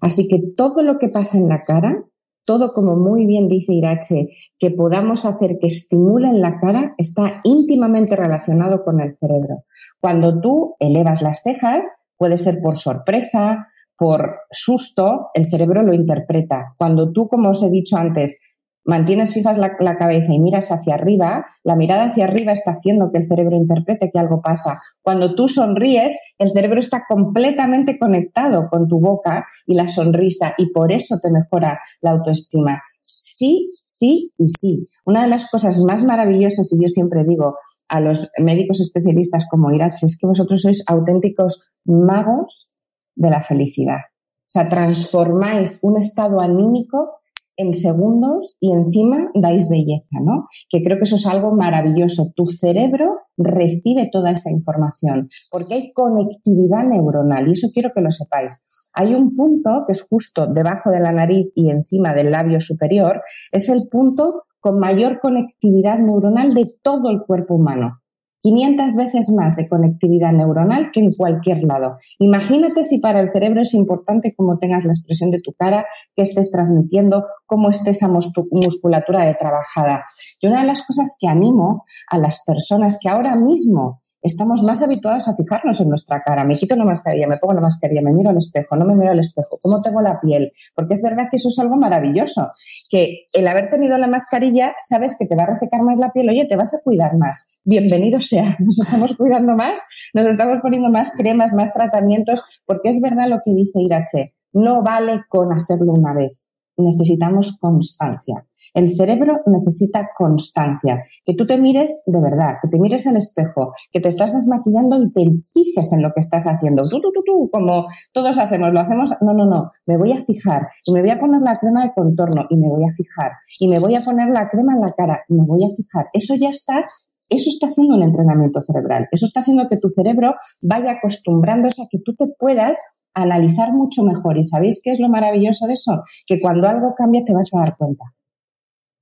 Así que todo lo que pasa en la cara todo, como muy bien dice Irache, que podamos hacer que estimulen la cara está íntimamente relacionado con el cerebro. Cuando tú elevas las cejas, puede ser por sorpresa, por susto, el cerebro lo interpreta. Cuando tú, como os he dicho antes, mantienes fijas la, cabeza y miras hacia arriba, la mirada hacia arriba está haciendo que el cerebro interprete que algo pasa. Cuando tú sonríes, el cerebro está completamente conectado con tu boca y la sonrisa y por eso te mejora la autoestima. Sí, sí y sí. Una de las cosas más maravillosas, y yo siempre digo a los médicos especialistas como Irache, es que vosotros sois auténticos magos de la felicidad. O sea, transformáis un estado anímico en segundos y encima dais belleza, ¿no? Que creo que eso es algo maravilloso. Tu cerebro recibe toda esa información porque hay conectividad neuronal y eso quiero que lo sepáis. Hay un punto que es justo debajo de la nariz y encima del labio superior, es el punto con mayor conectividad neuronal de todo el cuerpo humano. 500 veces más de conectividad neuronal que en cualquier lado. Imagínate si para el cerebro es importante cómo tengas la expresión de tu cara, que estés transmitiendo, cómo esté esa musculatura de trabajada. Y una de las cosas que animo a las personas que ahora mismo estamos más habituados a fijarnos en nuestra cara. Me quito la mascarilla, me pongo la mascarilla, me miro al espejo, no me miro al espejo, cómo tengo la piel, porque es verdad que eso es algo maravilloso, que el haber tenido la mascarilla, sabes que te va a resecar más la piel, oye, te vas a cuidar más. Bienvenido sea, nos estamos cuidando más, nos estamos poniendo más cremas, más tratamientos, porque es verdad lo que dice Irache, no vale con hacerlo una vez, necesitamos constancia. El cerebro necesita constancia, que tú te mires de verdad, que te mires al espejo, que te estás desmaquillando y te fijes en lo que estás haciendo. Tú, tú, como todos hacemos, lo hacemos, no, no, no, me voy a fijar y me voy a poner la crema de contorno y me voy a fijar y me voy a poner la crema en la cara y me voy a fijar. Eso ya está eso está haciendo un entrenamiento cerebral. Eso está haciendo que tu cerebro vaya acostumbrándose a que tú te puedas analizar mucho mejor. ¿Y sabéis qué es lo maravilloso de eso? Que cuando algo cambia te vas a dar cuenta.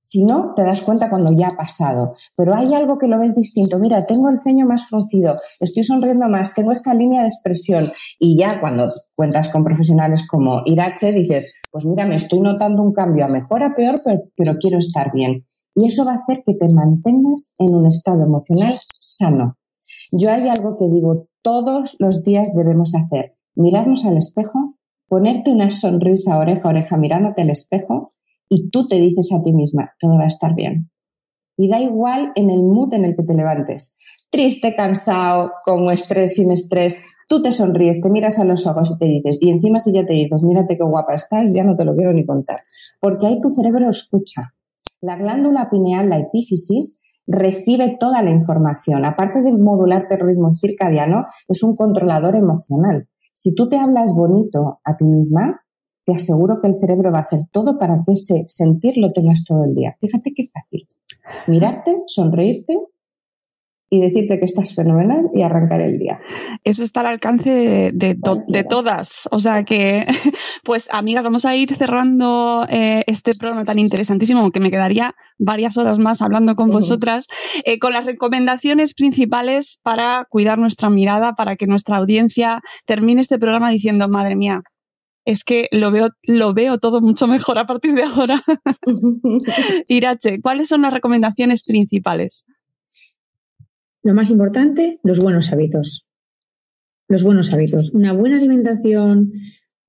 Si no, te das cuenta cuando ya ha pasado. Pero hay algo que lo ves distinto. Mira, tengo el ceño más fruncido, estoy sonriendo más, tengo esta línea de expresión. Y ya cuando cuentas con profesionales como Irache, dices, pues mira, me estoy notando un cambio a mejor, a peor, pero, pero quiero estar bien. Y eso va a hacer que te mantengas en un estado emocional sano. Yo hay algo que digo, todos los días debemos hacer. Mirarnos al espejo, ponerte una sonrisa oreja a oreja mirándote al espejo y tú te dices a ti misma, todo va a estar bien. Y da igual en el mood en el que te levantes. Triste, cansado, con estrés, sin estrés, tú te sonríes, te miras a los ojos y te dices, y encima si ya te dices, mírate qué guapa estás, ya no te lo quiero ni contar. Porque ahí tu cerebro escucha. La glándula pineal, la epífisis, recibe toda la información. Aparte de modularte el ritmo circadiano, es un controlador emocional. Si tú te hablas bonito a ti misma, te aseguro que el cerebro va a hacer todo para que ese sentir lo tengas todo el día. Fíjate qué fácil. Mirarte, sonreírte y decirte que estás fenomenal y arrancar el día.
Eso está al alcance de, todas. O sea que, pues amigas, vamos a ir cerrando eh, este programa tan interesantísimo que me quedaría varias horas más hablando con vosotras, eh, con las recomendaciones principales para cuidar nuestra mirada, para que nuestra audiencia termine este programa diciendo, madre mía, es que lo veo, lo veo todo mucho mejor a partir de ahora. Irache, ¿cuáles son las recomendaciones principales?
Lo más importante, los buenos hábitos. Los buenos hábitos. Una buena alimentación,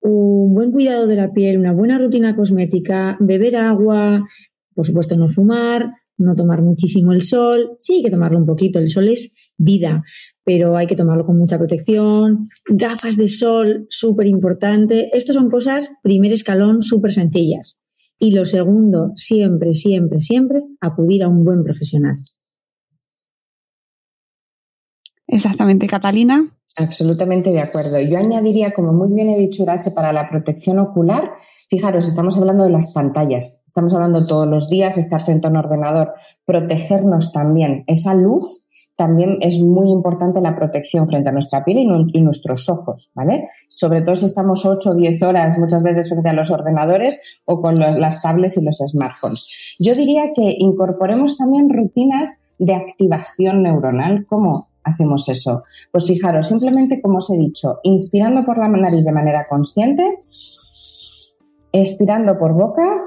un buen cuidado de la piel, una buena rutina cosmética, beber agua, por supuesto no fumar, no tomar muchísimo el sol. Sí, hay que tomarlo un poquito. El sol es vida, pero hay que tomarlo con mucha protección. Gafas de sol, súper importante. Estas son cosas, primer escalón, súper sencillas. Y lo segundo, siempre, siempre, siempre, acudir a un buen profesional.
Exactamente, Catalina.
Absolutamente de acuerdo. Yo añadiría, como muy bien he dicho Irache, para la protección ocular, fijaros, estamos hablando de las pantallas, estamos hablando todos los días, estar frente a un ordenador, protegernos también. Esa luz también es muy importante la protección frente a nuestra piel y, nuestros ojos, ¿vale? Sobre todo si estamos 8 o 10 horas muchas veces frente a los ordenadores o con las tablets y los smartphones. Yo diría que incorporemos también rutinas de activación neuronal, como hacemos eso? Pues fijaros, simplemente como os he dicho, inspirando por la nariz de manera consciente, expirando por boca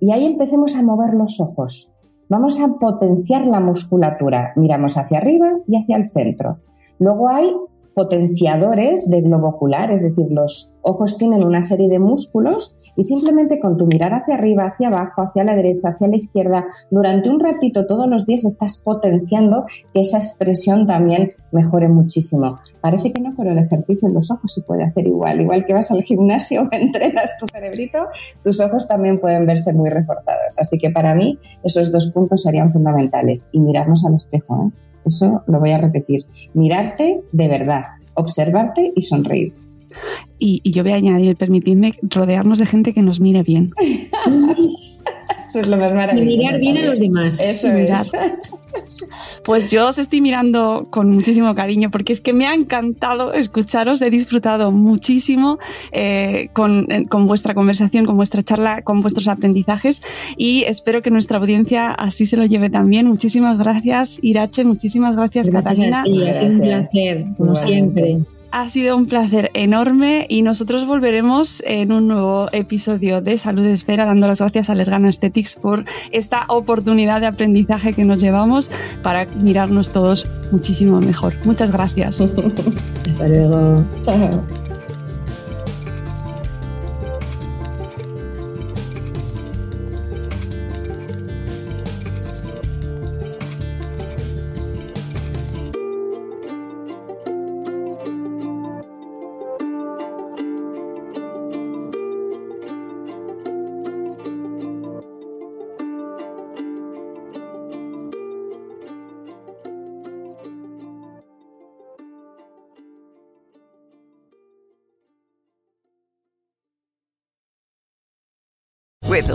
y ahí empecemos a mover los ojos. Vamos a potenciar la musculatura. Miramos hacia arriba y hacia el centro. Luego hay potenciadores de globo ocular, es decir, los ojos tienen una serie de músculos y simplemente con tu mirar hacia arriba, hacia abajo, hacia la derecha, hacia la izquierda, durante un ratito todos los días estás potenciando que esa expresión también mejore muchísimo. Parece que no, pero el ejercicio en los ojos se puede hacer igual. Igual que vas al gimnasio entrenas tu cerebrito, tus ojos también pueden verse muy reforzados. Así que para mí esos dos puntos serían fundamentales. Y mirarnos al espejo. ¿eh? Eso lo voy a repetir. Mirarte de verdad, observarte y sonreír.
Y, yo voy a añadir, permitidme rodearnos de gente que nos mire bien.
Eso es lo más maravilloso.
Y mirar bien a los demás.
Eso es.
Pues yo os estoy mirando con muchísimo cariño porque es que me ha encantado escucharos, he disfrutado muchísimo eh, con, con, vuestra conversación, con vuestra charla, con vuestros aprendizajes y espero que nuestra audiencia así se lo lleve también. Muchísimas gracias Irache, muchísimas gracias, Catalina.
ha sido un placer, como siempre.
Ha sido un placer enorme y nosotros volveremos en un nuevo episodio de Salud Esfera, dando las gracias a Lergano Aesthetics por esta oportunidad de aprendizaje que nos llevamos para mirarnos todos muchísimo mejor. Muchas gracias.
Hasta luego.